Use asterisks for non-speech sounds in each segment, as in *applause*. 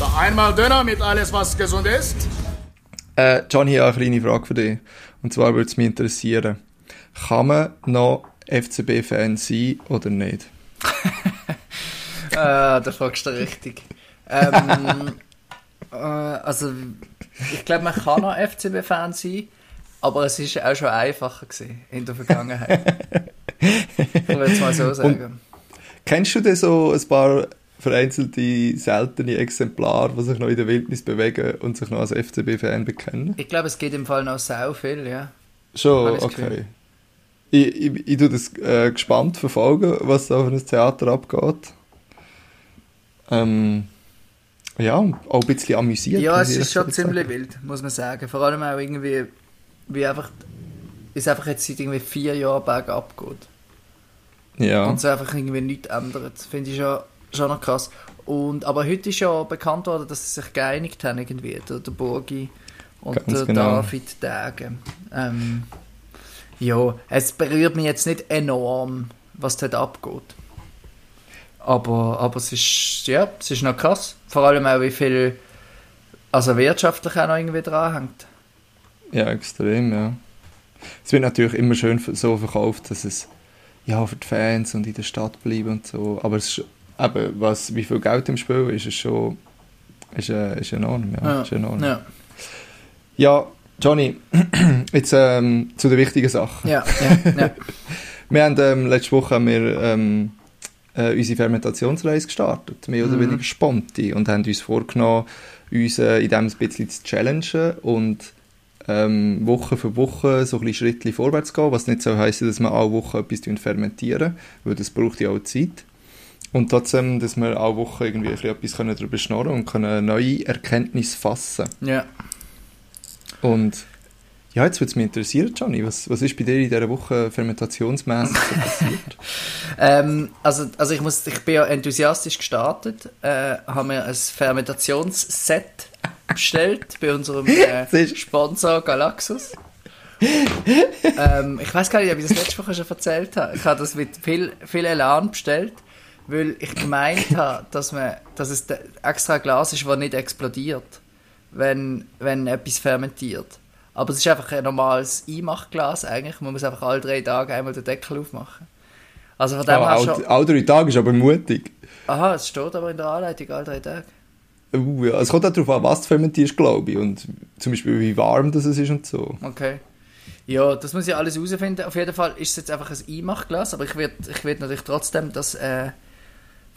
Da einmal Döner mit alles, was gesund ist. Äh, Johnny, ich habe eine kleine Frage für dich. Und zwar würde es mich interessieren, kann man noch FCB-Fan sein oder nicht? äh, *laughs* da fragst du richtig. Ähm, *laughs* äh, also, ich glaube, man kann noch FCB-Fan sein, aber es ist auch schon einfacher gewesen in der Vergangenheit. *laughs* ich würde es mal so sagen. Und kennst du denn so ein paar vereinzelte, seltene Exemplare, die sich noch in der Wildnis bewegen und sich noch als FCB-Fan bekennen? Ich glaube, es geht im Fall noch sehr viel, ja. Schon, okay. Ich, ich, ich tue das äh, gespannt verfolgen, was da auf einem Theater abgeht. Ähm, ja, auch ein bisschen amüsiert. Ja, es ist schon ziemlich wild, muss man sagen. Vor allem auch irgendwie, wie einfach, es einfach jetzt seit irgendwie vier Jahren bergab geht. Ja. Und es einfach irgendwie nichts ändert. Finde ich schon, schon noch krass. Und, aber heute ist ja bekannt worden, dass sie sich geeinigt haben, irgendwie, der, der Burgi und Ganz der genau. David Degen. Ähm, ja, es berührt mich jetzt nicht enorm, was dort abgeht. Aber, aber es, ist, ja, es ist noch krass. Vor allem auch, wie viel also wirtschaftlich auch noch irgendwie dranhängt. Ja, extrem, ja. Es wird natürlich immer schön so verkauft, dass es ja, für die Fans und in der Stadt bleiben und so. Aber es ist, eben, was, wie viel Geld im Spiel ist, ist schon ist, äh, ist enorm. Ja, ja. Ist enorm. Ja. ja, Johnny, *clears throat* jetzt ähm, zu den wichtigen Sachen. Ja, ja, ja. *laughs* wir haben ähm, letzte Woche haben wir, ähm, äh, unsere Fermentationsreise gestartet, mehr oder mhm. weniger spontan, und haben uns vorgenommen, uns äh, in dem ein bisschen zu challengen und ähm, Woche für Woche so ein bisschen Schritte vorwärts gehen, was nicht so heisst, dass wir alle Woche etwas fermentieren, weil das braucht ja auch Zeit. Und trotzdem, dass wir alle Woche irgendwie etwas darüber schnurren und können neue Erkenntnisse fassen. Ja. Und ja, jetzt würde es mich interessieren, Johnny, was, was ist bei dir in dieser Woche fermentationsmäßig so passiert? *laughs* ähm, also, also ich, muss, ich bin ja enthusiastisch gestartet, äh, habe mir ein Fermentationsset bestellt bei unserem äh, *laughs* Sponsor Galaxus. *laughs* ähm, ich weiß gar nicht, ob ich das letzte Woche schon erzählt habe. Ich habe das mit viel, viel Elan bestellt, weil ich gemeint *laughs* habe, dass, man, dass es extra Glas ist, das nicht explodiert, wenn, wenn etwas fermentiert. Aber es ist einfach ein normales Einmachglas eigentlich. Man muss einfach alle drei Tage einmal den Deckel aufmachen. Also von dem oh, all, schon... alle drei Tage ist aber mutig. Aha, es steht aber in der Anleitung alle drei Tage. Uh, ja. Es kommt auch darauf an, was du fermentierst, glaube ich. Und zum Beispiel, wie warm das ist und so. Okay. Ja, das muss ich alles herausfinden. Auf jeden Fall ist es jetzt einfach ein Einmachglas, aber ich werde ich werd natürlich trotzdem das äh,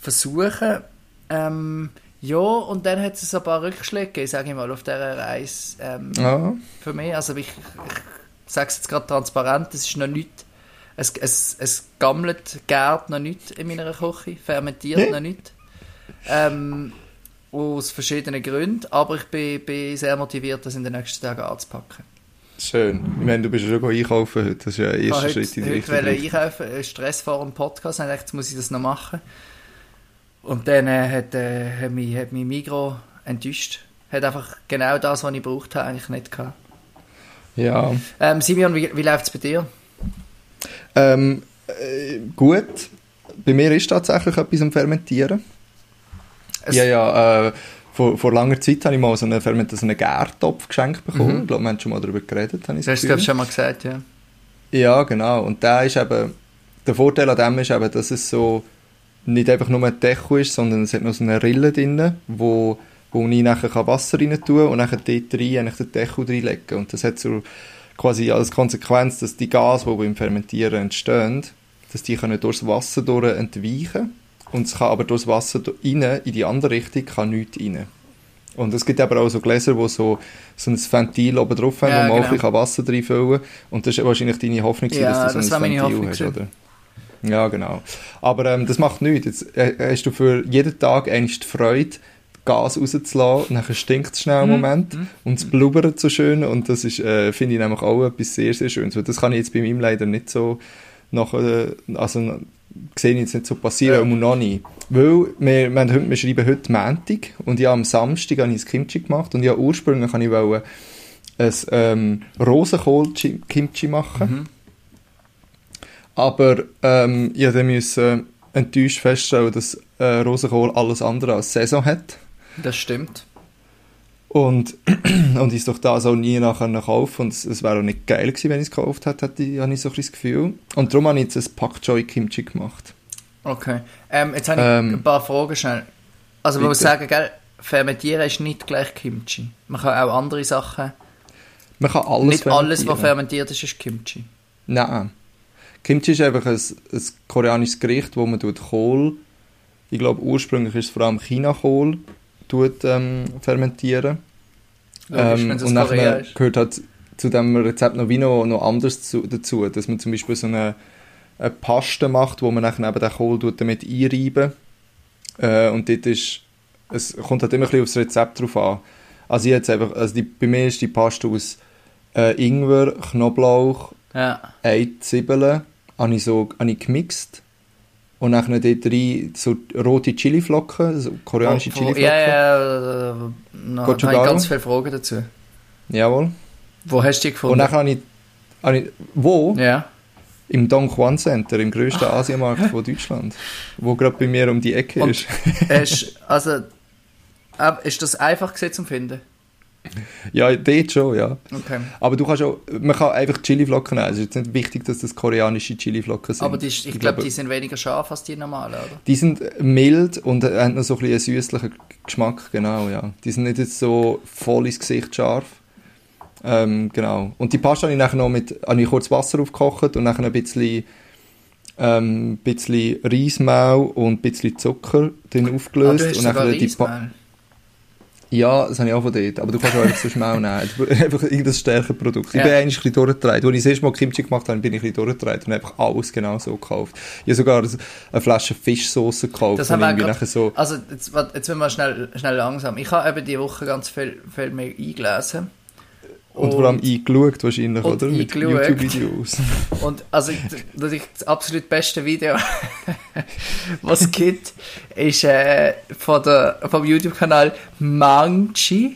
versuchen. Ähm, ja, und dann hat es ein paar Rückschläge sage ich mal, auf dieser Reise ähm, ja. für mich. Also ich, ich sage es jetzt gerade transparent, es ist noch nicht, es, es, es gammelt, gärt noch nicht in meiner Küche, fermentiert ja. noch nicht. Ähm, aus verschiedenen Gründen, aber ich bin, bin sehr motiviert, das in den nächsten Tagen anzupacken. Schön. Ich meine, du bist ja schon einkaufen heute. Das ist ja ein erster Schritt in die Richtung. Ich wollte einkaufen, Stress vor dem Podcast. Ich dachte, jetzt muss ich das noch machen. Und dann äh, hat, äh, hat, mich, hat mich Migro enttäuscht. Hat einfach genau das, was ich braucht habe, eigentlich nicht gehabt. Ja. Ähm, Simeon, wie, wie läuft es bei dir? Ähm, äh, gut. Bei mir ist tatsächlich etwas am Fermentieren. Es ja, ja. Äh, vor, vor langer Zeit habe ich mal so einen, Ferment so einen Gärtopf geschenkt bekommen. Mhm. Ich glaube, wir haben schon mal darüber geredet. Habe ich das hast du schon mal gesagt, ja. Ja, genau. Und der ist eben, der Vorteil an dem ist eben, dass es so nicht einfach nur ein Deko ist, sondern es hat noch so eine Rille drin, wo, wo ich nachher Wasser rein tun und nachher dort rein den Deko reinlegen Und das hat so quasi als Konsequenz, dass die Gase, die beim Fermentieren entstehen, dass die können durchs Wasser durch entweichen und es kann aber durchs Wasser rein, in die andere Richtung, kann nichts rein. Und es gibt aber auch so Gläser, die so, so ein Ventil oben drauf haben, ja, wo man genau. auch Wasser reinfüllen kann. Und das ist wahrscheinlich deine Hoffnung, ja, dass du so ein Ventil hast, oder? Ja, genau. Aber ähm, das macht nichts. Jetzt äh, hast du für jeden Tag eigentlich die Freude, Gas rauszulassen, dann stinkt es schnell einen mhm. Moment mm. und es blubbert so schön und das ist, äh, finde ich nämlich auch etwas sehr, sehr Schönes. Das kann ich jetzt bei ihm leider nicht so nach, äh, also sehe ich jetzt nicht so passieren, ja. noch nicht. Weil wir, wir, wir schreiben heute Montag und ja, am Samstag habe ich ein Kimchi gemacht und ja, ursprünglich wollte ich wollte ein ähm, Rosenkohl-Kimchi machen. Mhm. Aber ähm, ich musste enttäuscht feststellen, dass äh, Rosenkohl alles andere als Saison hat. Das stimmt. Und, *clears throat* und ist doch das auch nie nachher kaufen und es, es wäre auch nicht geil gewesen, wenn ich es gekauft hätte, hätte ich, habe ich so ein das Gefühl. Und darum habe ich jetzt ein Pak Choi Kimchi gemacht. Okay. Ähm, jetzt habe ich Ähm, ein paar Fragen schnell. Also man muss sagen, gell, fermentieren ist nicht gleich Kimchi. Man kann auch andere Sachen... Man kann alles nicht alles, was fermentiert ist, ist Kimchi. Nein. Kimchi ist einfach ein, ein koreanisches Gericht, wo man tut Kohl, ich glaube ursprünglich ist es vor allem China-Kohl, tut, ähm, fermentieren. Logisch, Ähm, und nachher ist. gehört halt zu diesem Rezept noch wie noch, noch anders zu, dazu, dass man zum Beispiel so eine, eine Paste macht, wo man nachher eben den Kohl tut damit einreiben äh, und dort ist, es kommt halt immer ein bisschen aufs Rezept drauf an. Also, jetzt einfach, also die, bei mir ist die Paste aus äh, Ingwer, Knoblauch, Ja. Zwiebeln habe ich so habe ich gemixt und dann dort rein so rote Chiliflocken, so koreanische Wo- wo- Chiliflocken. Ja, ja, da schon habe ich ganz viele Fragen dazu. Jawohl. Wo hast du die Und gefunden? dann habe ich, habe ich wo? ja. Im Don Juan Center, im grössten *laughs* Asiamarkt von Deutschland, wo gerade bei mir um die Ecke Und- ist. Hast, also, ist das einfach zum Finden? *laughs* Ja, dort schon, ja. Okay. Aber du kannst auch, man kann einfach Chiliflocken nehmen. Es ist jetzt nicht wichtig, dass das koreanische Chiliflocken sind. Aber die, ist- ich glaube, die sind weniger scharf als die normalen, oder? Die sind mild und haben noch so ein bisschen einen süßlichen Geschmack, genau, ja. Die sind nicht jetzt so voll ins Gesicht scharf. Ähm, genau. Und die Pasta habe ich nachher noch mit, habe ich kurz Wasser aufgekocht und nachher ein bisschen, ähm, bisschen Reismehl und ein bisschen Zucker drin Ah, aufgelöst. hast und nachher die Reismehl. Ja, das habe ich auch von dort. Aber du kannst auch einfach so Schmau nehmen. *laughs* Einfach irgendein stärkeres Produkt. Ich Ja. bin eigentlich ein bisschen durchgedreht. Als ich das erste Mal Kimchi gemacht habe, bin ich ein bisschen und einfach alles genau so gekauft. Ich habe sogar eine Flasche Fischsauce gekauft. Das haben wir nachher so... Also, jetzt, jetzt müssen wir schnell, schnell langsam. Ich habe eben die Woche ganz viel, viel mehr eingelesen. Und vor allem eingeschaut wahrscheinlich, und oder? Mit. YouTube-Videos. *laughs* Und also das, ist das absolut beste Video, *laughs* was es gibt, ist äh, von der, vom YouTube-Kanal Mangchi.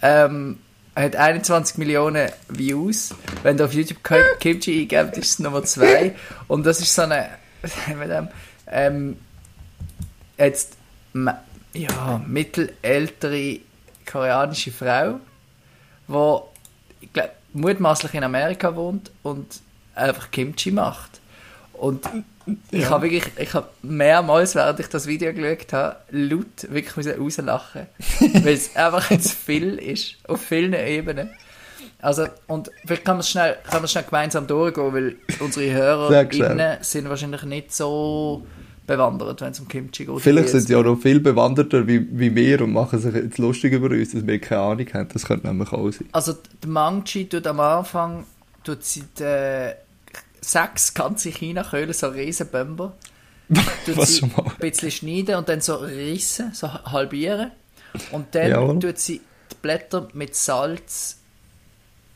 Ähm, hat 21 Millionen Views. Wenn du auf YouTube Ki- Kimchi eingebt, ist es Nummer 2. Und das ist so eine, *laughs* mit dem, ähm, jetzt, ja, mittelältere koreanische Frau, wo ich glaub, mutmaßlich in Amerika wohnt und einfach Kimchi macht. Und ich Ja. habe wirklich, ich habe mehrmals, während ich das Video geschaut habe, laut wirklich rauslachen, *laughs* weil es einfach zu viel ist, auf vielen Ebenen. Also, und vielleicht kann man es schnell, kann man schnell gemeinsam durchgehen, weil unsere. HörerInnen sind wahrscheinlich nicht so bewandert, wenn es um Kimchi geht. Vielleicht sind sie auch noch viel bewanderter wie, wie wir und machen sich jetzt lustig über uns, dass wir keine Ahnung haben. Das könnte nämlich auch sein. Also der Mangchi tut am Anfang tut sie die, sechs ganze China-Köhlen, so riesen Bömber, *laughs* tut Was schon mal? ein bisschen schneiden und dann so rissen, so halbieren. Und dann Jawohl. tut sie die Blätter mit Salz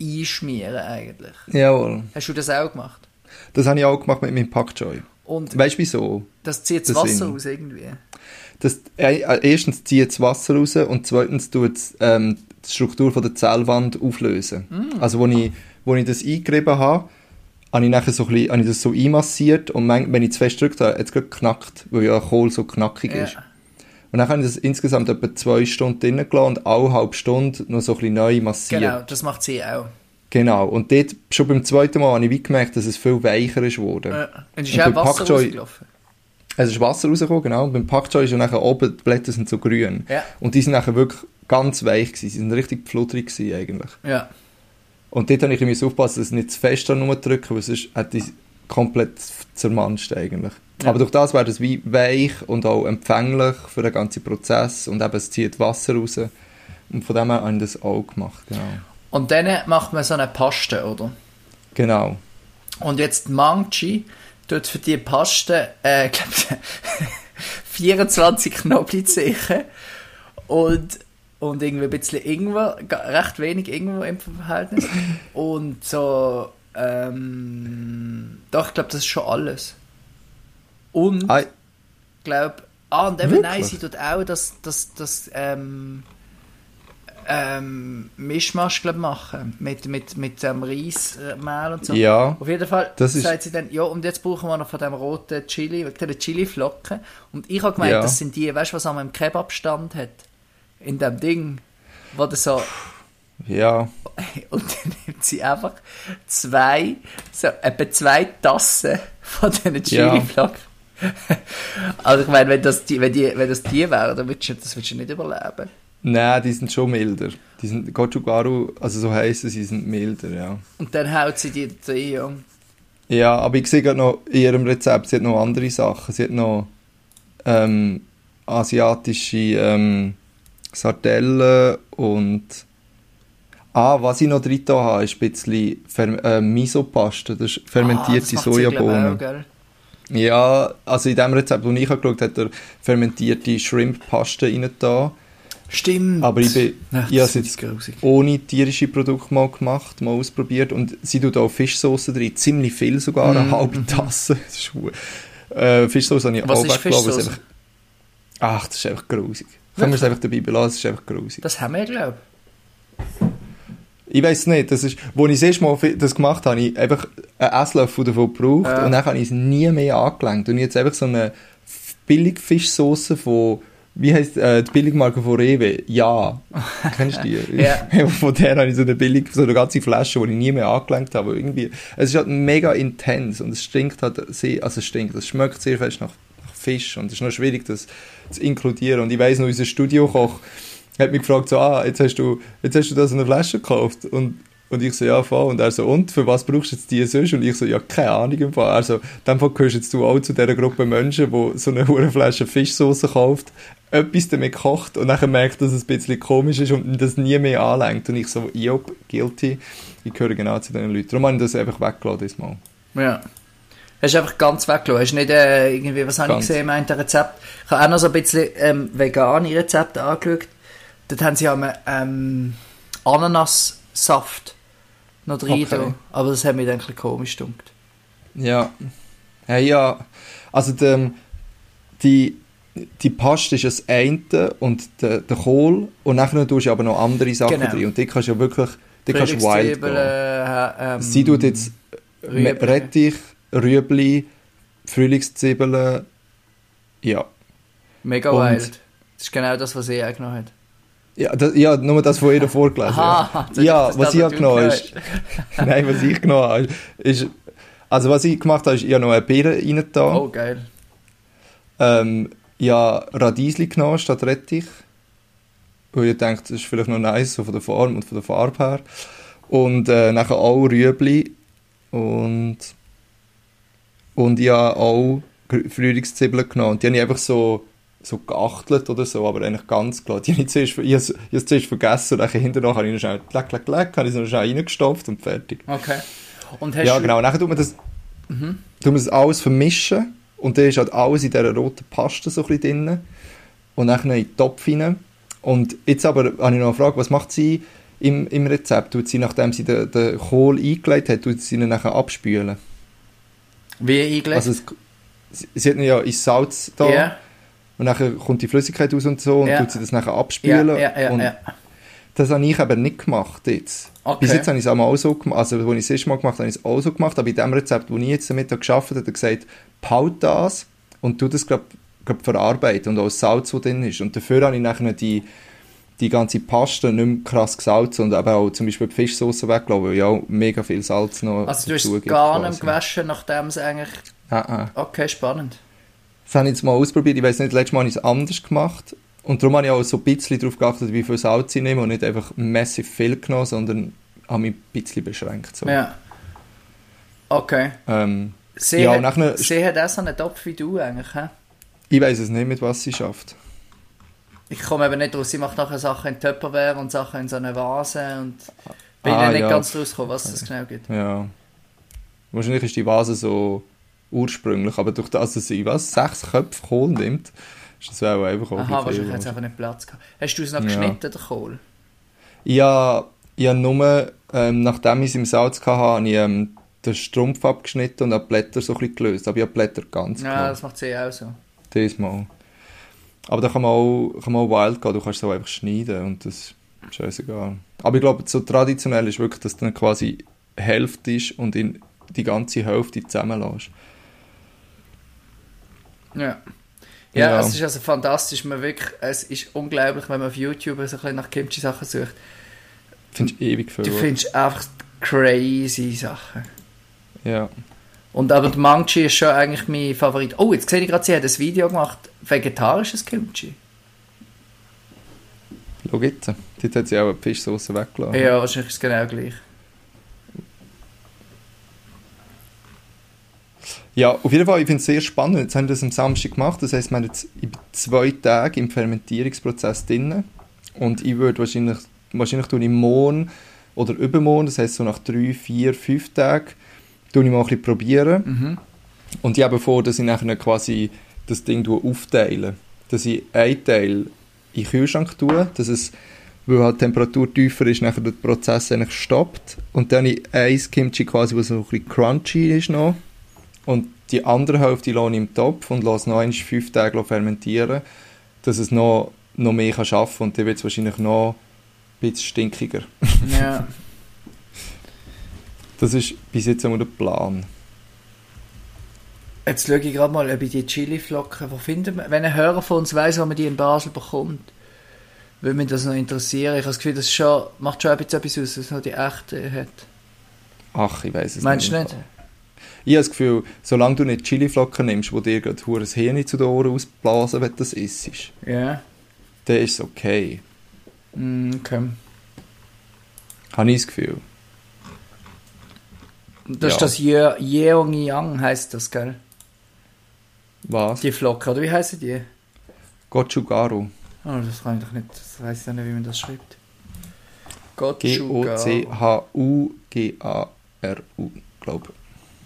einschmieren eigentlich. Jawohl. Hast du das auch gemacht? Das habe ich auch gemacht mit meinem Pak Choi. Und Weißt du wieso? das zieht das Wasser Sinn. aus irgendwie. Das, äh, erstens zieht das Wasser raus und zweitens tut es ähm, die Struktur von der Zellwand auflösen. Mm. Also, als ich, wo ich das eingerieben habe, habe ich, nachher so ein bisschen, habe ich das so einmassiert und man, wenn ich zu fest drückt habe, hat es geknackt, weil ja Kohl so knackig ist. Ja. Und dann habe ich das insgesamt etwa zwei Stunden drinnen gelassen und alle halbe Stunde noch so ein bisschen neu massiert. Genau, das macht sie auch. Genau. Und dort, schon beim zweiten Mal, habe ich gemerkt, dass es viel weicher ist geworden. Ja. Und es ist auch Wasser rausgelaufen. Es ist Wasser rausgekommen, genau. Und beim ist ja nachher oben, die Blätter sind so grün. Ja. Und die sind nachher wirklich ganz weich gewesen. Sie sind richtig flutterig gewesen eigentlich. Ja. Und dort habe ich bisschen aufpassen, dass es nicht zu fest an drücken, weil sonst hat die komplett zermanscht eigentlich. Ja. Aber durch das wäre das wie weich und auch empfänglich für den ganzen Prozess und eben es zieht Wasser raus. Und von dem her habe ich das auch gemacht, genau. Und dann macht man so eine Paste, oder? Genau. Und jetzt Mangchi tut für die Paste, äh, glaub, *laughs* 24 Knoblauchzehen und, und irgendwie ein bisschen Ingwer, recht wenig Ingwer im Verhältnis. Und so, ähm, doch, ich glaube, das ist schon alles. Und, ich glaube, ah, und eben, Wirklich? nein, sie tut auch das, das, das, ähm, ähm, Mischmasch, glaube machen. Mit, mit, mit dem Reismehl und so. Ja. Auf jeden Fall Das ist- sagt sie dann, ja, und jetzt brauchen wir noch von dem roten Chili, wegen der Chili-Flocken. Und ich habe gemeint, Ja. das sind die, weißt du, was an einem Kebabstand hat? in dem Ding, wo du so Ja, *laughs* und dann nimmt sie einfach zwei, so etwa zwei Tassen von diesen Ja. Chili-Flaggen. *laughs* also ich meine, wenn das die, wenn die, wenn das die wären, dann würdest du, das würdest du nicht überleben. Nein, die sind schon milder. Die sind, Gochugaru, also so heissen sie, sind milder, ja. Und dann haut sie die rein. und- Ja, aber ich sehe gerade noch in ihrem Rezept, sie hat noch andere Sachen. Sie hat noch ähm, asiatische ähm, Sardellen und Ah, was ich noch drin habe, ist ein bisschen Fer äh, Miso-Paste, das ist Ah, fermentierte das glaub ich, Sojabohnen. auch? Ja, also in dem Rezept, das ich angeschaut habe, hat er fermentierte Shrimp-Paste rein da. Stimmt. Aber ich bin, Ach, ich habe es ohne tierische Produkte mal gemacht, mal ausprobiert und sie tut auch Fischsauce drin, ziemlich viel sogar, eine Mhm, halbe Tasse. *laughs* Das ist hu- äh, Fischsauce habe ich Was auch ist weggelassen, Fischsauce? Ach, das ist einfach grusig. Können wir es einfach dabei belassen, das ist einfach grusig. Das haben wir, glaube Ich weiß nicht, das ist, wo ich das erste Mal das gemacht habe, habe ich einfach einen Esslöffel davon gebraucht Ja. und dann habe ich es nie mehr angelenkt. Und ich jetzt einfach so eine F- Billigfischsauce von, wie heisst äh, die Billigmarke von Rewe? Ja. *laughs* Kennst du die? *laughs* Ja. von der habe ich so eine billig, so eine ganze Flasche, die ich nie mehr angelenkt habe. Irgendwie, es ist halt mega intens und es stinkt halt sehr, also es stinkt, es schmeckt sehr fest nach, nach Fisch und es ist noch schwierig, das zu inkludieren. Und ich weiss noch, unser Studiokoch hat mich gefragt, so, ah, jetzt hast du, jetzt hast du da so eine Flasche gekauft und und ich so, ja, voll. Und er so, und, für was brauchst du jetzt die sonst? Und ich so, ja, keine Ahnung im Fall. Also, in Fall gehörst jetzt du auch zu dieser Gruppe Menschen, die so eine hure Flasche Fischsauce kauft, etwas damit kocht und nachher merkt, dass es ein bisschen komisch ist und das nie mehr anlenkt. Und ich so, jop, guilty. Ich gehöre genau zu diesen Leuten. Darum habe ich das einfach weggelassen diesmal. Ja. Hast du einfach ganz weggelassen. Hast du nicht äh, irgendwie, was habe ich Ganz. gesehen, meint ein Rezept? Ich habe auch noch so ein bisschen ähm, vegane Rezepte angeschaut. Dort haben sie einmal ähm, Ananassaft noch drin. Okay. Aber das hat mir dann ein bisschen komisch gedunkt. Ja. Hey, ja. Also, die, die, die Paste ist das eine und der, der Kohl und nachher tust du aber noch andere Sachen Genau. drin. Und die kannst du ja wirklich, die kannst du wild gehen. äh, ähm, Sie tut jetzt Rüebli. Rettich, Rüebli, Frühlingszwiebeln, ja. Mega und- wild. Das ist genau das, was sie auch genommen hat. Ja, das, ja, nur das, was jeder vorgelesen *laughs* das Ja, ist das, was ich was genommen ist... *laughs* Nein, was ich genommen habe, ist... Also was ich gemacht habe, ist, ich habe noch eine Beere rein da. Oh, geil. Ähm, ich habe Radiesli genommen statt Rettich. Weil ich denke, das ist vielleicht noch nice, so von der Form und von der Farbe her. Und äh, nachher auch Rüebli. Und... Und ich habe auch Frühlingszwiebeln genommen. Und die habe ich einfach so, so geachtelt oder so, aber eigentlich ganz klar. Die habe ich zuerst, ich habe ich habe zuerst vergessen und dann hinterher habe ich noch schnell, leck, leck, leck, habe ich noch schnell reingestopft und fertig. Okay. Und hast Ja, genau. Nachher tut man das, Mhm. tut man das alles vermischen und dann ist halt alles in dieser roten Paste so ein bisschen drin und dann in den Topf rein. Und jetzt aber habe ich noch eine Frage, was macht sie im, im Rezept? Tut sie, nachdem sie den, den Kohl eingelegt hat, tut sie ihn nachher abspülen? Wie eingelegt? Also es, sie, sie hat ihn ja ins Salz da ja, und nachher kommt die Flüssigkeit raus und so und Ja. tut sie das nachher abspülen. ja, ja, und ja. Das habe ich aber nicht gemacht jetzt. Okay. Bis jetzt habe ich es auch mal so gemacht, also als ich es erste Mal gemacht habe, habe ich es auch so gemacht, aber in dem Rezept, das ich jetzt damit geschafft habe, hat er gesagt, paut das und tu das gerade verarbeiten und auch das Salz, das drin ist. Und dafür habe ich nachher die, die ganze Paste nicht mehr krass gesalzen und aber auch zum Beispiel die Fischsauce weggelassen, weil ja auch mega viel Salz noch Also du hast es gar nicht gewaschen, nachdem es eigentlich... Ah, ah. Okay, spannend. Das habe ich jetzt mal ausprobiert. Ich weiß nicht, letztes Mal habe ich es anders gemacht. Und darum habe ich auch so ein bisschen darauf geachtet, wie viel Salz ich nehme und nicht einfach massiv viel genommen, sondern habe mich ein bisschen beschränkt. So. Ja. Okay. Ähm, Sie, Ja, hat, nachher- sie hat auch so einen Topf wie du eigentlich, hä? ich weiß es nicht, mit was sie schafft. Ich komme eben nicht raus. Sie macht nachher Sachen in Tupperware und Sachen in so einer Vase und bin Ah, nicht ja. ganz rausgekommen, was das genau gibt. Ja. Wahrscheinlich ist die Vase so ursprünglich, aber durch das, dass sie was, sechs Köpfe Kohl nimmt, ist das auch einfach auch Aha, wahrscheinlich hat es einfach nicht Platz gehabt. Hast du es noch Ja. geschnitten, der Kohl? Habe, ich habe nur, ähm, nachdem ich es im Salz hatte, habe ich ähm, den Strumpf abgeschnitten und habe Blätter so ein bisschen gelöst. Aber ich habe Blätter ganz Ja, genommen. das macht sie auch so. Diesmal. Aber da kann man auch, kann man auch wild gehen, du kannst es auch einfach schneiden und das ist scheißegal. Aber ich glaube, so traditionell ist wirklich, dass dann quasi Hälfte ist und in die ganze Hälfte zusammenlässt. Ja. Ja, Ja. es ist also fantastisch. Man wirklich, es ist unglaublich, wenn man auf YouTube so ein bisschen nach Kimchi-Sachen sucht. Finde ich ewig viel. Du findest einfach crazy Sachen. Ja. Und aber der Mangchi ist schon eigentlich mein Favorit. Oh, jetzt sehe ich gerade, sie hat ein Video gemacht, vegetarisches Kimchi. Schau jetzt. Dort hat sie auch eine Fischsauce weggelassen. Ja, wahrscheinlich ist es genau gleich. Ja, auf jeden Fall, ich finde es sehr spannend. Jetzt haben wir das am Samstag gemacht. Das heisst, wir haben jetzt zwei Tage im Fermentierungsprozess drin. Und ich würde wahrscheinlich, wahrscheinlich tue ich morgen oder übermorgen, das heisst so nach drei, vier, fünf Tagen, tue ich mal ein bisschen probieren. Mhm. Und ich habe vor, dass ich nachher quasi das Ding aufteile. Dass ich einen Teil in den Kühlschrank tue, dass es, weil halt die Temperatur tiefer ist, nachher der Prozess eigentlich stoppt. Und dann ich ein Kimchi quasi, was so ein bisschen crunchy ist noch. Und die andere Hälfte lasse ich im Topf und lasse noch einmal fünf Tage fermentieren, dass es noch, noch mehr kann schaffen kann. Und dann wird es wahrscheinlich noch ein bisschen stinkiger. *laughs* Ja. Das ist bis jetzt einmal der Plan. Jetzt schaue ich gerade mal, ob ich die Chili-Flocken, wo findet man, wenn ein Hörer von uns weiss, wo man die in Basel bekommt, würde mich das noch interessieren. Ich habe das Gefühl, das schon, macht schon ein bisschen etwas aus, dass es noch die echte hat. Ach, ich weiß es Meinst du im nicht? Ich habe das Gefühl, solange du nicht Chiliflocken nimmst, wo dir gerade das Hirn zu den Ohren ausblasen, wenn du das isst, Ja. dann ist es okay. Mm, Okay. Habe ich das Gefühl. Das Ja. ist das Ye- Yeong Yang, heisst das, gell? Was? Die Flocken, oder wie heißen die? Gochugaru. Oh, das kann ich doch nicht, das weiß ich nicht, wie man das schreibt. Gochugaru. G-O-C-H-U-G-A-R-U, glaube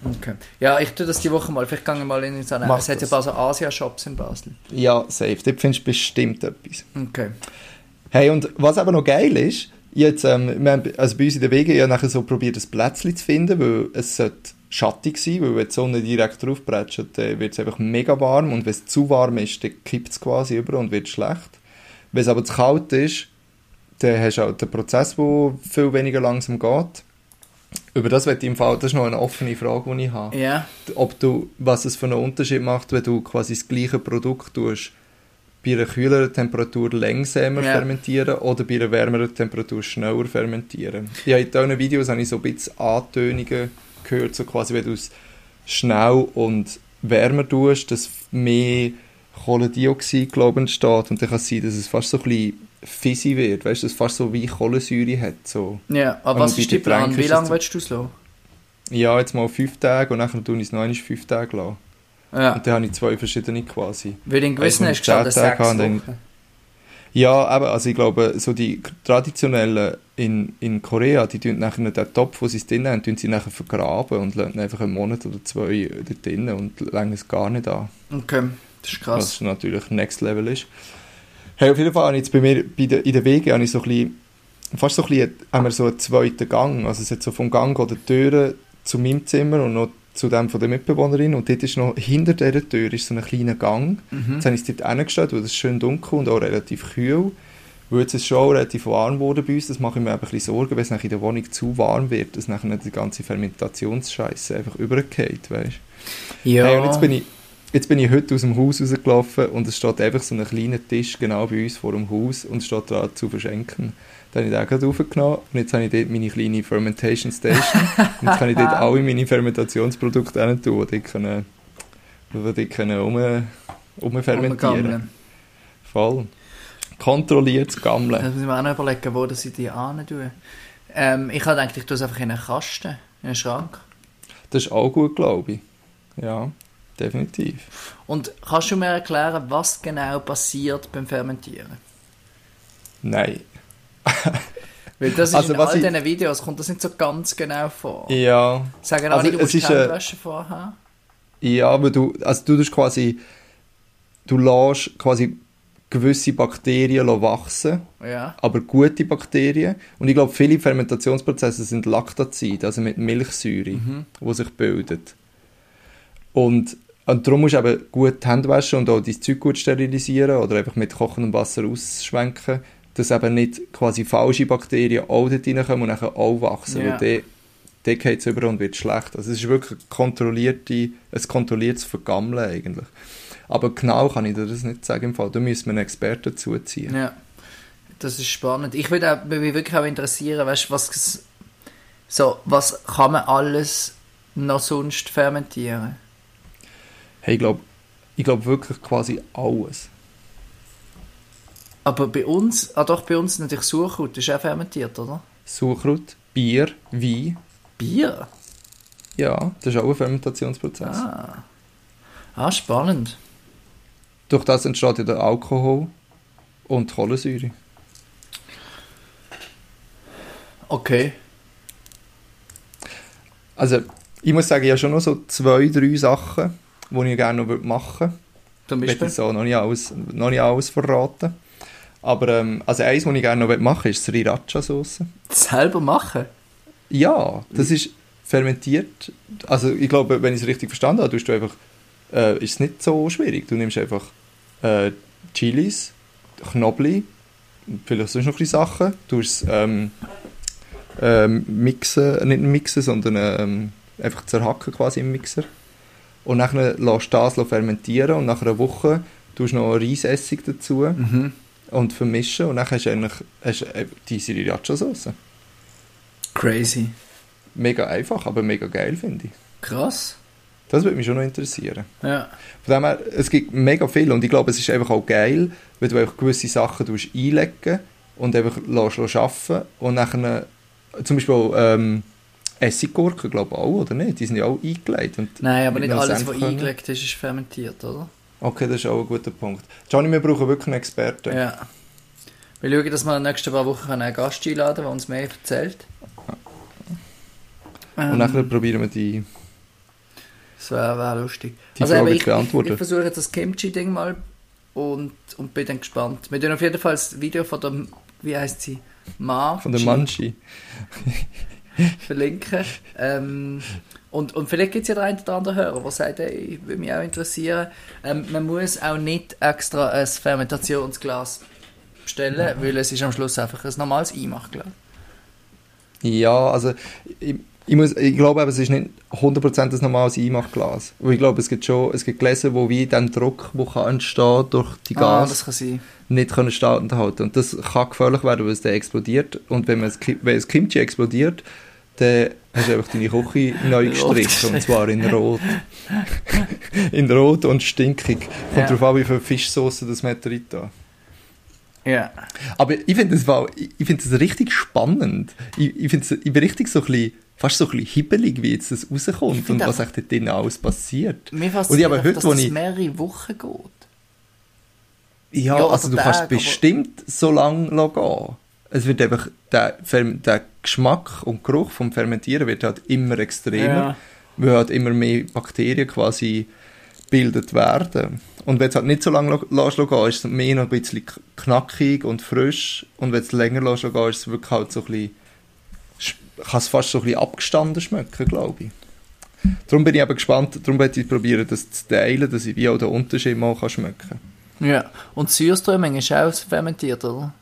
Okay. Ja, ich tue das die Woche mal. Vielleicht gehen wir mal in so eine. Mach Es hat ja das. Basel Asia-Shops in Basel. ich. Ja, safe. Dort findest du bestimmt etwas. Okay. Hey, und was aber noch geil ist, jetzt, ähm, wir haben, also bei uns in der Wege ja nachher so probiert, ein Plätzchen zu finden, weil es sollte schattig sein, weil wenn die Sonne direkt drauf bretscht, dann wird es einfach mega warm und wenn es zu warm ist, dann kippt es quasi über und wird schlecht. Wenn es aber zu kalt ist, dann hast du auch den Prozess, der viel weniger langsam geht. Über das wird im Fall, das ist noch eine offene Frage, die ich habe Ja. ob du, was es für einen Unterschied macht, wenn du quasi das gleiche Produkt tust, bei einer kühleren Temperatur langsamer Ja. fermentieren oder bei einer wärmeren Temperatur schneller fermentieren. Ja, in diesen Videos habe ich so ein bisschen Antönungen gehört, so quasi, wenn du es schnell und wärmer tust, dass mehr Kohlendioxid, glaube ich, entsteht und dann kann es sein, dass es fast so ein bisschen fizzy wird, weißt du, dass es fast so wie Kohlensäure hat, so. Ja, aber was ist die Plan? Wie lange willst du es lassen? Ja, jetzt mal fünf Tage und dann tue ich es noch einmal fünf Tage lassen. Ja. Und dann habe ich zwei verschiedene quasi. Weil in gewissen Also, hast du gesagt, sechs Wochen. Ja, eben, also ich glaube, so die traditionellen in, in Korea, die tun nachher den Topf, wo sie es drin haben, tun sie nachher vergraben und lassen einfach einen Monat oder zwei dort drin und längen es gar nicht an. Okay, das ist krass. Was natürlich Next Level ist. Hey, auf jeden Fall habe ich jetzt bei mir, bei der, in der Wege, habe ich so ein bisschen, fast so ein bisschen, haben wir so einen zweiten Gang. Also es hat so vom Gang oder Türen zu meinem Zimmer und noch zu dem von der Mitbewohnerin und dort ist noch, hinter dieser Tür ist so ein kleiner Gang. Mhm. Jetzt habe ich es dort hingestellt, weil es schön dunkel und auch relativ kühl. Weil jetzt ist es schon relativ warm geworden bei uns, das mache ich mir ein bisschen Sorgen, wenn es in der Wohnung zu warm wird, dass nachher die ganze Fermentationsscheiße einfach übergeht, weißt Ja. Hey, und jetzt bin ich Jetzt bin ich heute aus dem Haus rausgelaufen und es steht einfach so ein kleiner Tisch genau bei uns vor dem Haus und es steht da zu verschenken. Dann habe ich den gerade raufgenommen und jetzt habe ich dort meine kleine Fermentation Station und jetzt kann ich dort *laughs* alle meine Fermentationsprodukte hin tun, die dort können, die dort können um, umfermentieren. Voll. Kontrolliertes Gammeln. Das muss ich mir auch noch überlegen, wo das ich die an tue. Ähm, ich habe gedacht, ich tue es einfach in einen Kasten, in einen Schrank. Das ist auch gut, glaube ich. Ja, definitiv. Und kannst du mir erklären, was genau passiert beim Fermentieren? Nein. *laughs* Weil das ist Also, in all ich- diesen Videos kommt das nicht so ganz genau vor. Ja. Sagen Also, alle, du musst die äh, vorher. Ja, aber du, also du tust quasi, du lässt quasi gewisse Bakterien wachsen, Ja. aber gute Bakterien. Und ich glaube, viele Fermentationsprozesse sind Laktazid, also mit Milchsäure, Mhm. die sich bildet. Und, und darum musst du eben gut die Hände waschen und auch dein Zeug gut sterilisieren oder einfach mit kochendem Wasser ausschwenken, dass eben nicht quasi falsche Bakterien auch dort reinkommen und nachher auch wachsen. Ja. Weil dann dann geht es über und wird schlecht. Also es ist wirklich kontrollierte, ein kontrolliertes Vergammeln eigentlich. Aber genau kann ich dir das nicht sagen im Fall. Da müssen wir einen Experten zuziehen. Ja, das ist spannend. Ich würde mich wirklich auch interessieren, weißt, was, so, was kann man alles noch sonst fermentieren? Hey, ich glaube ich glaub wirklich quasi alles. Aber bei uns, ah doch, bei uns natürlich das ist auch fermentiert, oder? Sauerkraut, Bier, Wein. Bier? Ja, das ist auch ein Fermentationsprozess. Ah, ah spannend. Durch das entsteht ja der Alkohol und die Kohlensäure. Okay. Also, ich muss sagen, ich habe schon noch so zwei, drei Sachen, die ich gerne noch machen würde. Ich will auch noch nicht alles, noch nicht alles verraten. Aber ähm, also eins, was ich gerne noch machen will, ist Sriracha-Sauce. Selber machen? Ja, das ist fermentiert. Also ich glaube, wenn ich es richtig verstanden habe, tust du einfach, äh, ist es nicht so schwierig. Du nimmst einfach äh, Chilis, Knoblauch, vielleicht sonst noch ein bisschen Sachen, du es ähm, ähm, mixen, nicht mixen, sondern ähm, einfach zerhacken quasi im Mixer. Und dann lässt du das fermentieren und nach einer Woche tust du noch Reisessig dazu Mhm. und vermischen und dann hast du eigentlich hast du die Sriracha-Sauce. Crazy. Mega einfach, aber mega geil, finde ich. Krass. Das würde mich schon noch interessieren. Ja. Von dem her, es gibt mega viel und ich glaube, es ist einfach auch geil, wenn du einfach gewisse Sachen einlegen und einfach lässt, lässt arbeiten und dann zum Beispiel ähm, Essiggurken, glaube ich auch, oder nicht? Die sind ja auch eingelegt. Und Nein, aber nicht alles, was eingelegt ist, ist fermentiert, oder? Okay, das ist auch ein guter Punkt. Johnny, wir brauchen wirklich einen Experten. Ja. Wir schauen, dass wir in den nächsten paar Wochen einen Gast einladen können, der uns mehr erzählt. Und Ähm, nachher probieren wir die... Das wäre wär lustig. Die also Frage eben, ich, beantworten. ich, ich versuche jetzt das Kimchi-Ding mal und, und bin dann gespannt. Wir tun auf jeden Fall das Video von der, wie heißt sie? Ma Von der Manchi. *laughs* verlinken. Ähm, und, und vielleicht gibt es ja den einen oder anderen Hörer, der sagt, ey, würde mich auch interessieren. Ähm, man muss auch nicht extra ein Fermentationsglas bestellen, weil es ist am Schluss einfach ein normales Einmachglas. Ja, also ich, ich, muss, ich glaube, eben, es ist nicht 100% ein normales Einmachglas. Ich glaube, es gibt schon es gibt Gläser, wo wie der Druck, der kann entstehen durch die Ah, Gas, das kann sein. nicht können standhalten. Und das kann gefährlich werden, weil es dann explodiert. Und wenn, man das, Ki- wenn das Kimchi explodiert, dann hast du einfach deine Küche *laughs* neu gestrichen. Und zwar in Rot. *laughs* in Rot und stinkig. Kommt Ja. darauf an, wie viel Fischsoße das man hat drin da. Ja. Aber ich finde das, ich finde das richtig spannend. Ich, ich, es- ich bin richtig so ein bisschen, fast so ein bisschen hibbelig, wie jetzt das rauskommt und was echt dort alles passiert. Mir Und fasziniert, ich aber heute, dass wo das ich- mehrere Wochen geht. Ja, Ja, also oder du kannst Tage, aber- bestimmt so lange gehen. Es wird einfach, der, der Geschmack und Geruch vom Fermentieren wird halt immer extremer, Ja. weil halt immer mehr Bakterien quasi gebildet werden. Und wenn es halt nicht so lange lässt gehen, ist es mehr noch ein bisschen knackig und frisch. Und wenn es länger lässt gehen, ist es wirklich halt so ein bisschen, sch- kann es fast so ein bisschen abgestanden schmecken, glaube ich. Darum bin ich aber gespannt, darum werde ich probieren, das zu teilen, dass ich wie auch den Unterschied mal kann schmecken kann. Ja. Und Süßströming ist auch fermentiert, oder?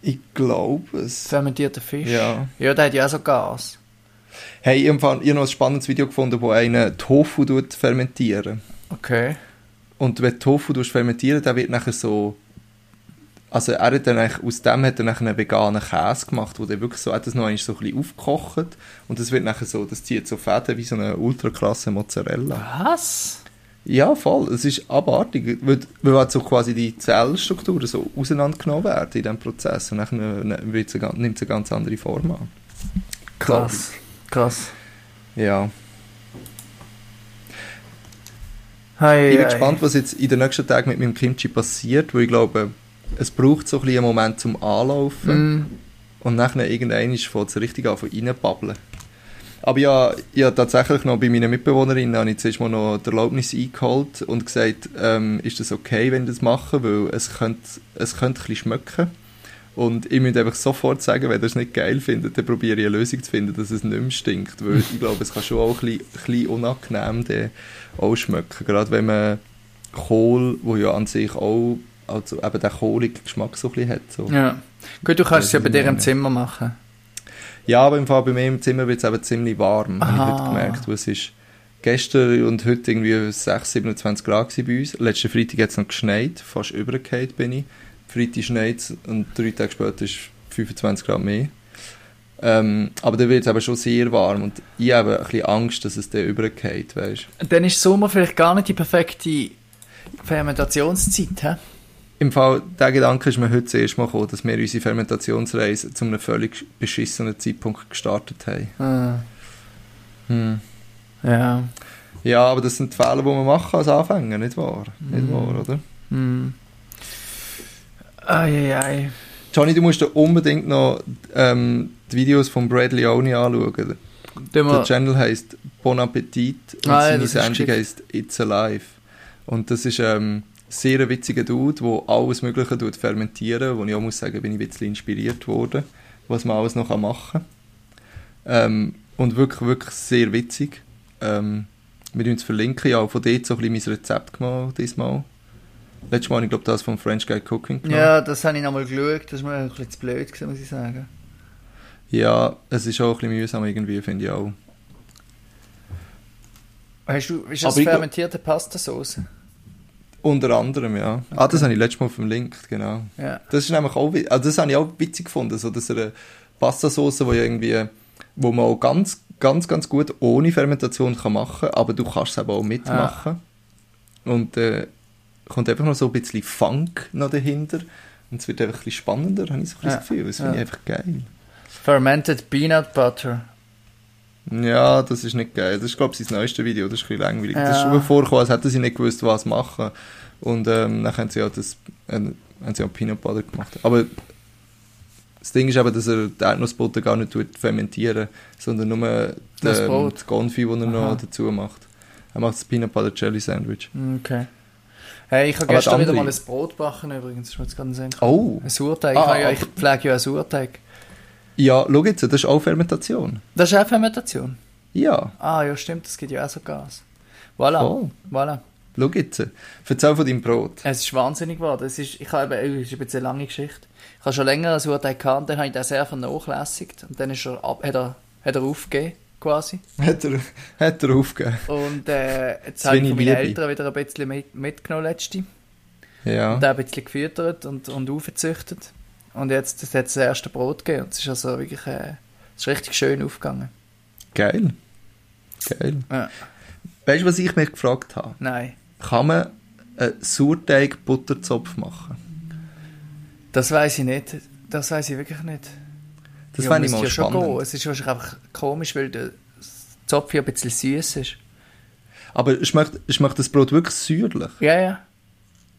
Ich glaube es. Fermentierter Fisch. Ja. Ja, der hat ja auch so Gas. Hey, ich habe noch ein spannendes Video gefunden, wo einer Tofu tut fermentieren. Okay. Und wenn Tofu fermentieren, dann wird nachher so... Also er hat dann eigentlich, aus dem hat er nachher einen veganen Käse gemacht, wo der wirklich so, hat das noch einmal so ein bisschen aufgekocht und das wird nachher so, das zieht so Fäden wie so eine ultra krasse Mozzarella. Was? Ja, voll, es ist abartig, weil, weil halt so quasi die Zellstrukturen so auseinandergenommen werden in diesem Prozess und dann nimmt es eine ganz- ganz andere Form an. Krass. Krass. Ja. Hey, Ich bin gespannt, was jetzt in den nächsten Tagen mit meinem Kimchi passiert, weil ich glaube, es braucht so ein einen Moment zum Anlaufen Mm, und nachher irgendwann fängt es richtig an von reinbabbeln. Aber ja, ja, tatsächlich noch bei meinen Mitbewohnerinnen habe ich zuerst mal noch die Erlaubnis eingeholt und gesagt, ähm, ist das okay, wenn ich das mache, weil es könnte, es könnte ein bisschen schmecken. Und ich müsste einfach sofort sagen, wenn ihr es nicht geil findet, dann probiere ich eine Lösung zu finden, dass es nicht mehr stinkt. Weil ich glaube, es kann schon auch ein bisschen, ein bisschen unangenehm dann auch schmecken. Gerade wenn man Kohl, wo ja an sich auch also eben den kohligen Geschmack so ein bisschen hat. So. ja. Gut, du kannst es ja bei dir im. Zimmer machen. Ja, aber im Fall bei mir im Zimmer wird es eben ziemlich warm, habe ich Aha. heute gemerkt. wo Es ist gestern und heute irgendwie 6, 27 Grad bei uns. Letzten Freitag hat es noch geschneit, fast übergekehrt bin ich. Freitag schneit es und drei Tage später ist 25 Grad mehr. Ähm, aber dann wird es eben schon sehr warm und ich habe ein bisschen Angst, dass es dann übergeht, weißt Dann ist Sommer vielleicht gar nicht die perfekte Fermentationszeit, hä? Im Fall, der Gedanke ist mir heute zuerst mal gekommen, dass wir unsere Fermentationsreise zu einem völlig beschissenen Zeitpunkt gestartet haben. Ah, Hm. ja. Ja, aber das sind die Fehler, die man machen als Anfänger, nicht wahr? Nicht Mhm. wahr, oder? Hm. Eieiei. Johnny, du musst dir unbedingt noch ähm, die Videos von Brad Leone anschauen. Der wir- Channel heisst Bon Appetit und Ah, seine Sendung heisst It's Alive. Und das ist ähm, sehr ein witziger Dude, der alles Mögliche tut fermentieren, wo ich auch muss sagen, bin ich ein bisschen inspiriert worden, was man alles noch machen kann. Ähm, und wirklich, wirklich sehr witzig. Ähm, wir uns verlinken, ja, von dort so ein bisschen mein Rezept gemacht diesmal. Letztes Mal, habe ich glaube das vom French Guy Cooking gemacht. Ja, das habe ich nochmal geschaut. Das ist mir ein bisschen zu blöd, gewesen, muss ich sagen. Ja, es ist auch ein bisschen mühsam irgendwie, finde ich auch. Hast du, ist das ich- fermentierte Pastasauce? Unter anderem, ja. Ah, das habe ich letztes Mal verlinkt, genau. Ja. Das ist nämlich auch, also das habe ich auch witzig gefunden, so dass eine Pastasauce, wo ja irgendwie, wo man auch ganz, ganz, ganz gut ohne Fermentation kann machen, aber du kannst es eben auch mitmachen. Und äh, kommt einfach noch so ein bisschen Funk noch dahinter und es wird einfach ein bisschen spannender, habe ich so ein bisschen Ja. das Gefühl. Das finde Ja. ich einfach geil. Fermented Peanut Butter. Ja, das ist nicht geil. Das ist, glaube ich, sein neuestes Video. Das ist ein bisschen langweilig. Das ist Ja. schon vorgekommen, als hätten sie nicht gewusst, was machen. Und ähm, dann haben sie auch das äh, haben sie auch Peanut Butter gemacht. Aber das Ding ist eben, dass er die Erdnussbutter gar nicht fermentieren, sondern nur Das den, Brot. das Confit, das er Aha. noch dazu macht. Er macht das Peanut Butter Jelly Sandwich. Okay. Hey, ich habe gestern wieder mal ein Brot gebacken übrigens. Das ist mir jetzt gerade gekommen. Oh! Ein Sauerteig. Ah, ich, ja, aber- ich pflege ja einen Sauerteig. Ja, schau jetzt, das ist auch Fermentation. Das ist auch Fermentation. Ja, Ah, ja, stimmt. Das gibt ja auch so Gas. Voilà. voll. Voilà. Schau jetzt. Erzähl von deinem Brot. Es ist wahnsinnig geworden. Es ist, ich habe eben, es ist bisschen eine lange Geschichte. Ich habe schon länger einen Sauerteig gehabt dann habe ich den sehr vernachlässigt. Und dann ist er ab, hat, er, hat er aufgegeben, quasi. Hat er, hat er aufgegeben. Und äh, jetzt habe ich von meinen Liebe. Eltern wieder ein bisschen mit, mitgenommen letzte. Ja. Und den ein bisschen gefüttert und, und aufgezüchtet. Und jetzt hat das erste Brot gegeben. Und es ist also wirklich äh, es ist richtig schön aufgegangen. Geil. Geil. Ja. Weißt du, was ich mich gefragt habe? Nein, Kann man einen Sauerteig-Butterzopf machen? das weiß ich nicht. Das weiß ich wirklich nicht. Das ja, fände ich mal ja schon spannend. gehen. Es ist wahrscheinlich einfach komisch, weil der Zopf ja ein bisschen süß ist. Aber schmeckt, schmeckt das Brot wirklich säuerlich? Ja, ja.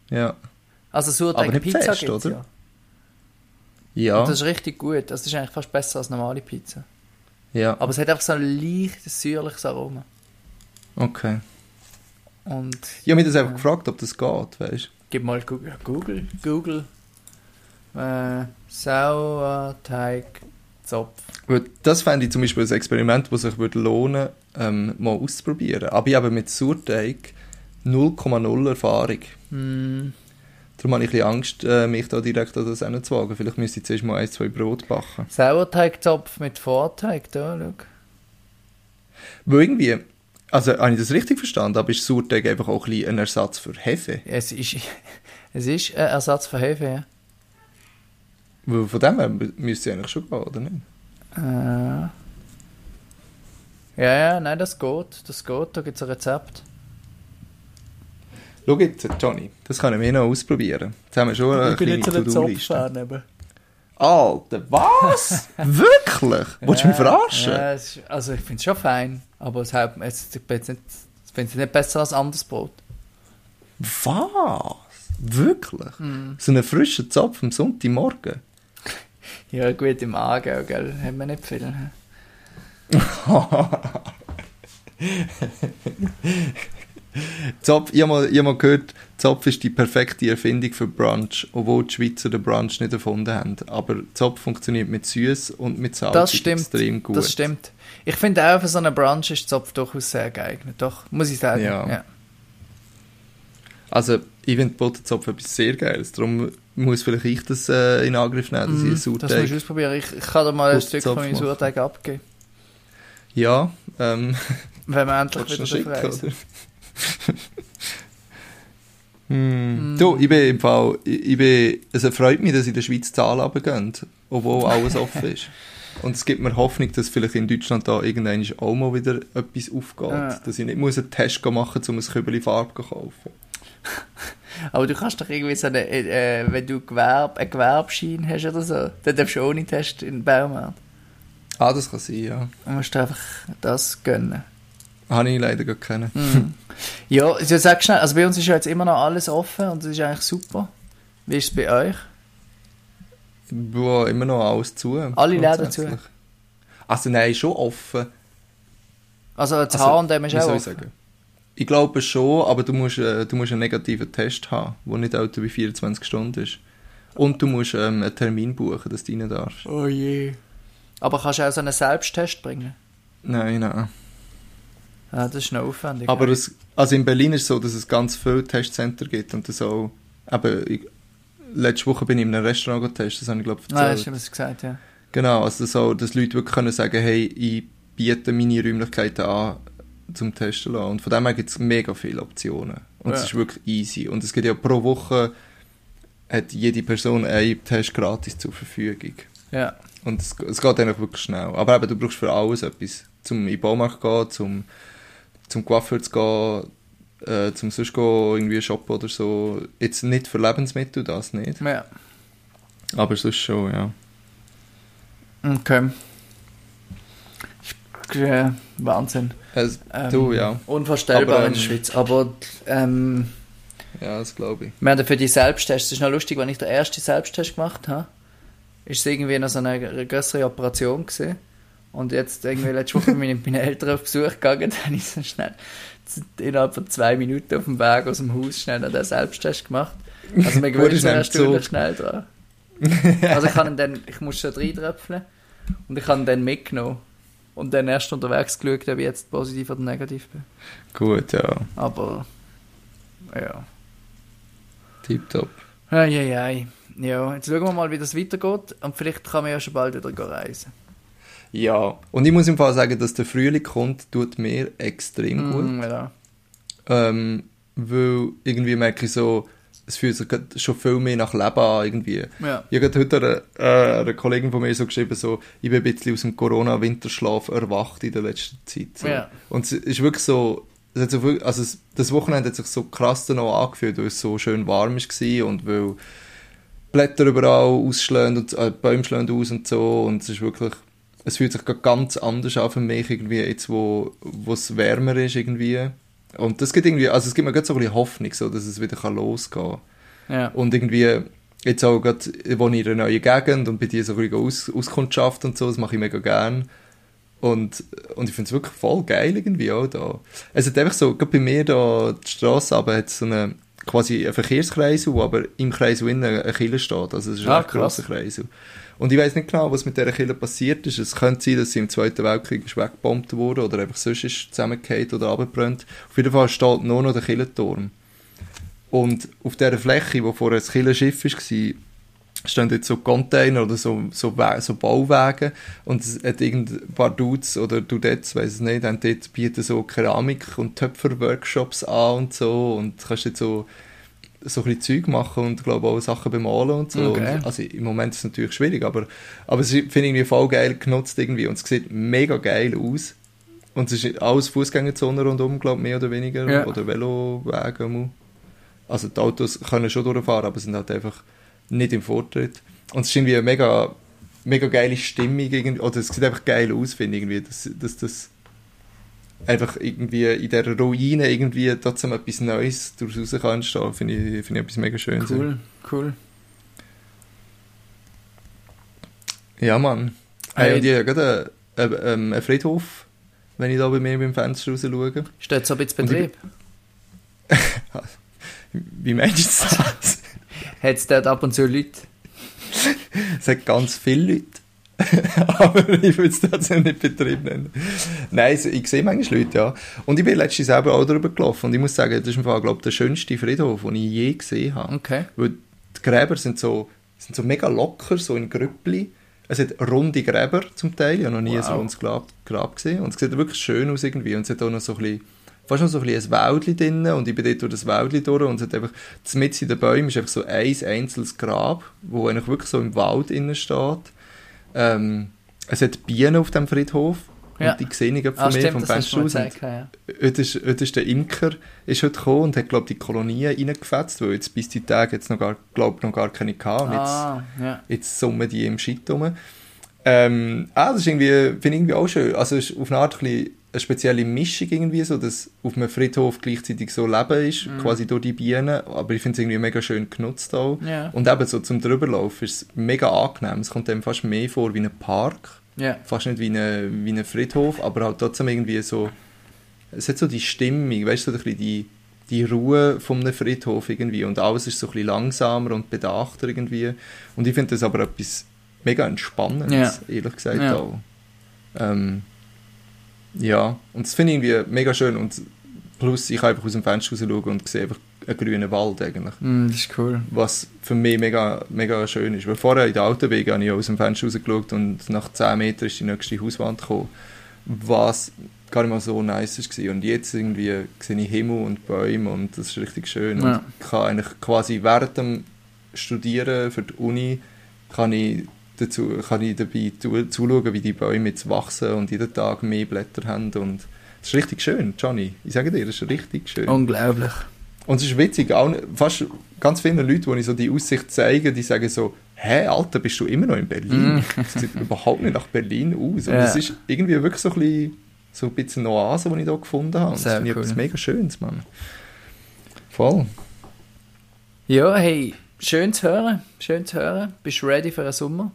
Ja. Also Sauerteig Aber nicht Pizza fest, gibt's oder? ja. Ja. Und das ist richtig gut. Das ist eigentlich fast besser als normale Pizza. ja. Aber es hat einfach so ein leichtes, säuerliches Aroma. Okay. Und Ich habe mich das einfach Ja. gefragt, ob das geht, weißt gib mal Google. Google. Google. Äh, Sauerteigzopf. du? Weil Das fände ich zum Beispiel ein Experiment, das sich würde lohnen ähm, mal auszuprobieren. Aber ich habe mit Sauerteig 0,0 Erfahrung. Hm. Darum habe ich ein bisschen Angst, äh, mich da direkt an das hinzuwagen. Vielleicht müsste ich zuerst mal ein, zwei Brot backen. Sauerteigzopf mit Vorteig, da, schau. Weil irgendwie, also habe ich das richtig verstanden, aber ist Sauerteig einfach auch ein, bisschen ein Ersatz für Hefe? Es ist, *laughs* es ist ein Ersatz für Hefe, ja. Weil von dem her mü- müsste es eigentlich schon gehen, oder nicht? Äh. Ja, ja, nein, das geht. Das geht, da gibt es ein Rezept. Schau jetzt, Johnny, das können wir noch ausprobieren. Jetzt haben wir schon eine kleine To-Do-Liste. aber. Alter, was? *laughs* Wirklich? Willst du mich verarschen? Ja, ist, also ich finde es schon fein, aber es, hat, es, ich bin jetzt nicht, ich finde es nicht besser als anderes Brot. Was? Wirklich? Mhm. So einen frischen Zopf am Sonntagmorgen? *laughs* Ja, gut, im Aargau, gell, haben wir nicht viel. *laughs* Zopf, ich habe mal, ich hab mal gehört, Zopf ist die perfekte Erfindung für Brunch, obwohl die Schweizer den Brunch nicht erfunden haben. Aber Zopf funktioniert mit Süß und mit Salz Das stimmt, extrem gut. das stimmt. Ich finde auch, für so einen Brunch ist Zopf durchaus sehr geeignet, doch, muss ich sagen. Ja. Also, ich finde Butterzopf etwas sehr Geiles. Darum muss vielleicht ich das äh, in Angriff nehmen, dass ich einen Mhm, Das Sauerteig... musst du ausprobieren. Ich, ich kann dir mal ein Stück von meinem. Sauerteig abgeben. Ja, ähm... Wenn wir endlich wieder reisen. Oder? *laughs* hm. Du, ich bin im Fall, ich, ich bin, es freut mich, dass in der Schweiz die Zahlen runtergehen, obwohl alles offen ist. *laughs* Und es gibt mir Hoffnung, dass vielleicht in Deutschland da irgendwann auch mal wieder etwas aufgeht. Ja. Dass ich nicht muss einen Test machen muss, um ein Kübel Farbe zu kaufen. *laughs* Aber du kannst doch irgendwie so eine, äh, wenn du Gewerb, einen Gewerbeschein hast oder so, dann darfst du ohne Test in den Baumarkt. Ah, das kann sein, ja. Dann musst du einfach das gönnen. Habe ich leider gar keinen. Mhm. Ja, ich sag schnell, also bei uns ist ja jetzt immer noch alles offen und das ist eigentlich super. Wie ist es bei euch? Boah, immer noch alles zu. Alle Läden grundsätzlich. Also nein, schon offen. Also das Also, H&M ist auch soll ich offen. sagen? Ich glaube schon, aber du musst, äh, du musst einen negativen Test haben, der nicht älter wie 24 Stunden ist. Und du musst ähm, einen Termin buchen, dass du rein darfst. Oh je. Aber kannst du auch so einen Selbsttest bringen? Nein, nein. Ja, das ist noch aufwendig. Aber es, also in Berlin ist es so, dass es ganz viele Testcenter gibt und das auch, eben, ich, letzte Woche bin ich in einem Restaurant getestet, das habe ich glaube ich erzählt. hast du was gesagt, ja. Genau, also so, dass Leute wirklich können sagen, hey, ich biete meine Räumlichkeiten an zum Testen lassen. Und von dem her gibt es mega viele Optionen. Und es Ja. ist wirklich easy. Und es gibt ja pro Woche hat jede Person einen Test gratis zur Verfügung. Ja. Und es, es geht eigentlich wirklich schnell. Aber eben, du brauchst für alles etwas. Zum in den Baumarkt gehen, zum, zum Coiffeur zu gehen, äh, zum sonst gehen, irgendwie shoppen oder so. Jetzt nicht für Lebensmittel, das nicht. ja. Aber sonst schon, ja. Okay. Äh, Wahnsinn. Ähm, du, ja. Unvorstellbar Aber, in der ähm, Schweiz. Aber ähm, Ja, das glaube ich. wir haben für die Selbsttests, es ist noch lustig, wenn ich den ersten Selbsttest gemacht habe, ist es irgendwie noch so eine größere Operation gewesen. Und jetzt irgendwie letzte Woche bin ich mit meinen Eltern auf Besuch gegangen, *laughs* dann ich so schnell innerhalb von zwei Minuten auf dem Weg aus dem Haus schnell noch den Selbsttest gemacht. Also mir Wurde *laughs* gewöhnt Stunde Zug. schnell dran. *laughs* also ich, ihn dann, ich muss schon reintröpfeln und ich habe ihn dann mitgenommen. Und dann erst unterwegs geschaut, ob ich jetzt positiv oder negativ bin. Gut, ja. Aber, ja. Tipptopp. Eieiei. Ja, jetzt schauen wir mal, wie das weitergeht. Und vielleicht kann man ja schon bald wieder reisen. Ja. Und ich muss im Fall sagen, dass der Frühling kommt, tut mir extrem gut. Mm, ja. Ähm, weil irgendwie merke ich so, es fühlt sich schon viel mehr nach Leben an, irgendwie. Ja. Ich habe heute einer, äh, einer Kollegin von mir so geschrieben, so, ich bin ein bisschen aus dem Corona-Winterschlaf erwacht in der letzten Zeit. So. Ja. Und es ist wirklich so, es so viel, also es, das Wochenende hat sich so krass auch angefühlt, weil es so schön warm war und weil Blätter überall ausschlagen und äh, Bäume schlagen aus und so und es ist wirklich, es fühlt sich ganz anders an für mich irgendwie jetzt, wo, wo es wärmer ist irgendwie. Und das gibt irgendwie, also es gibt mir gerade so ein bisschen Hoffnung, so, dass es wieder kann losgehen kann. Ja. Und irgendwie, jetzt auch gerade, ich wohne in einer neuen Gegend und bei dir so ein bisschen Aus Auskundschaft und so, das mache ich mega gern. Und, und ich finde es wirklich voll geil irgendwie auch da. Es hat einfach so, gerade bei mir da, die Strasse aber hat so eine, quasi einen Verkehrskreis, wo aber im Kreis innen eine Kille steht. Also es ist ein Ah, recht krass. grosser Kreis. Und ich weiß nicht genau, was mit dieser Kille passiert ist. Es könnte sein, dass sie im Zweiten Weltkrieg weggebombt wurde oder einfach sonst ist zusammengefallen oder abgebrannt. Auf jeden Fall steht nur noch der Killenturm. Und auf dieser Fläche, wo vorher das Killenschiff war, stehen jetzt so Container oder so, so, so Bauwagen und es hat irgendein paar Dudes oder Dudettes, weiß es nicht, haben dort bieten so Keramik- und Töpfer-Workshops an und so und kannst jetzt so so ein bisschen Zeug machen und glaube auch Sachen bemalen und so. Okay. Und, also im Moment ist es natürlich schwierig, aber, aber es finde ich irgendwie voll geil genutzt irgendwie und es sieht mega geil aus. Und es ist alles Fußgängerzone rundum, glaube ich, mehr oder weniger. Ja. Oder Velowege. Also die Autos können schon durchfahren, aber sind halt einfach nicht im Vortritt. Und es ist irgendwie eine mega, mega geile Stimmung. Oder es sieht einfach geil aus, finde ich. Irgendwie, dass, dass das einfach irgendwie in dieser Ruine irgendwie trotzdem etwas Neues daraus raus kann entstehen, finde ich, finde ich etwas mega schön. Cool, cool. Ja, Mann. Hey. Hey, und ich habe gerade einen, einen, einen Friedhof, wenn ich da bei mir beim Fenster raus schaue. Steht so ein bisschen Und ich- Betrieb? *laughs* Wie meinst du das? *laughs* Hat es dort ab und zu Leute? es hat ganz viele Leute. *laughs* aber ich würde es tatsächlich nicht Betrieb nennen. Nein, ich sehe manchmal Leute, ja. Und ich bin letztens selber auch darüber gelaufen und ich muss sagen, das ist im Fall, glaube ich, der schönste Friedhof, den ich je gesehen habe. Okay. Weil die Gräber sind so, sind so mega locker, so in Grüppli. Es hat runde Gräber zum Teil, ich habe noch nie Wow. so ein Grab, Grab gesehen. Und es sieht wirklich schön aus irgendwie. Und es hat auch noch so ein bisschen, fast noch so ein, bisschen ein Wäldchen drin. Und ich bin dort durch das Wäldchen durch und es hat einfach, mitten in den Bäumen ist einfach so ein einzelnes Grab, wo eigentlich wirklich so im Wald innen steht. Ähm, es hat Bienen auf dem Friedhof. Ja. Und die sehe ich gerade von Ah, mir stimmt, vom Fenster aus. Gezeigt, ja. Heute ist, heute ist der Imker ist heute gekommen und hat, glaube die Kolonien reingefetzt, weil jetzt bis die Tage jetzt noch gar, glaub, noch gar keine gehabt. Und jetzt, Ah, ja. jetzt summen die im Shit rum. Ähm, ah, das ist irgendwie, finde ich irgendwie auch schön. Also ist auf eine Art ein bisschen eine spezielle Mischung irgendwie, so dass auf einem Friedhof gleichzeitig so Leben ist, Mhm. quasi durch die Bienen, aber ich finde es irgendwie mega schön genutzt auch. Ja. Und eben so zum Drüberlaufen ist es mega angenehm. Es kommt einem fast mehr vor wie ein Park Ja. fast nicht wie ein, wie ein Friedhof, aber halt trotzdem irgendwie so, es hat so die Stimmung, weißt du, so ein bisschen die, die Ruhe von einem Friedhof irgendwie und alles ist so ein bisschen langsamer und bedachter irgendwie und ich finde das aber etwas mega Entspannendes, ehrlich gesagt auch. Ähm, ja, und das finde ich irgendwie mega schön und plus ich kann einfach aus dem Fenster raus schauen und sehe einfach einen grünen Wald eigentlich Mm, das ist cool. was für mich mega, mega schön ist. Weil vorher in der Autowege habe ich aus dem Fenster rausgeschaut und nach 10 Metern ist die nächste Hauswand gekommen, was gar nicht mal so nice war. Und jetzt irgendwie sehe ich Himmel und Bäume und das ist richtig schön. Ja. Und ich kann eigentlich quasi während dem Studieren für die Uni kann ich, dazu, kann ich dabei zu, zuschauen, wie die Bäume jetzt wachsen und jeden Tag mehr Blätter haben und das ist richtig schön, Johnny. Ich sage dir, das ist richtig schön. Unglaublich. Und es ist witzig, auch fast ganz viele Leute, die ich so die Aussicht zeige, die sagen so, hä, Alter, bist du immer noch in Berlin? Mm. Das sieht überhaupt nicht nach Berlin aus. Und Ja. es ist irgendwie wirklich so ein bisschen, so ein bisschen eine Oase, die ich da gefunden habe. Sehr das finde ich cool. etwas mega Schönes, Mann. Voll. Ja, hey, schön zu hören. Schön zu hören. Bist du ready für den Sommer?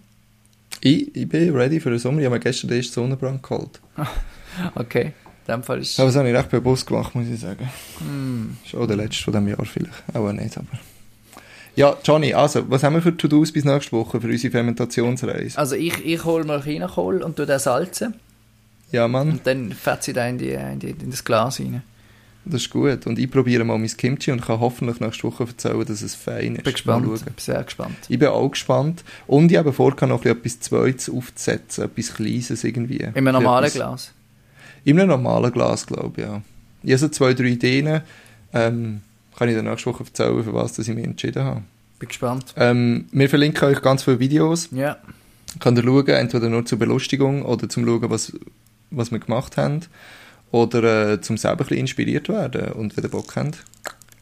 Ich, ich bin ready für den Sommer. Ich habe mir gestern den ersten Sonnenbrand geholt. *laughs* Okay. In dem Fall ist Aber das habe ich recht bewusst gemacht, muss ich sagen. Mm. Das ist auch der letzte von diesem Jahr vielleicht. Aber nicht, aber... Ja, Johnny, also, was haben wir für To-Dos bis nächste Woche für unsere Fermentationsreise? Also ich, ich hole mal Chinakohl und tu den salzen. Ja, Mann. Und dann fetze ich den in, die, in, die, in das Glas rein. Das ist gut. Und ich probiere mal mein Kimchi und kann hoffentlich nächste Woche erzählen, dass es fein ist. Bin gespannt. Mal schauen. Bin sehr gespannt. Ich bin auch gespannt. Und ich habe vor, noch etwas Zweites aufzusetzen. Etwas Kleines irgendwie. In einem normalen Etwas- Glas. In einem normalen Glas, glaube ich, ja. Ich habe so zwei, drei Ideen. Ähm, kann ich dann nächste Woche erzählen, für was ich mich entschieden habe. Bin gespannt. Ähm, wir verlinken euch ganz viele Videos. Ja. Könnt ihr schauen, entweder nur zur Belustigung oder zum Schauen, was, was wir gemacht haben. Oder äh, zum selber ein bisschen inspiriert werden. Und wenn ihr Bock habt,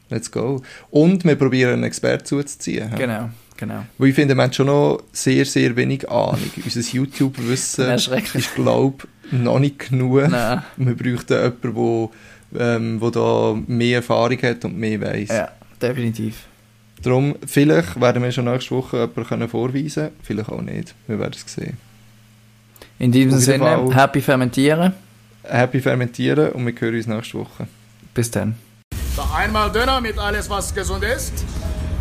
let's go. Und wir probieren einen Experten zuzuziehen. Genau. Genau. Weil ich finde, wir haben schon noch sehr, sehr wenig Ahnung. *laughs* Unser YouTube-Wissen *laughs* ist, glaube ich, noch nicht genug. Nein. *laughs* Wir bräuchten jemanden, der ähm, wo da mehr Erfahrung hat und mehr weiss. Ja, definitiv. Darum, vielleicht werden wir schon nächste Woche jemanden können vorweisen vielleicht auch nicht. Wir werden es sehen. In diesem Sinne, Fall. happy fermentieren. Happy Fermentieren und wir hören uns nächste Woche. Bis dann. So einmal Döner mit alles, was gesund ist.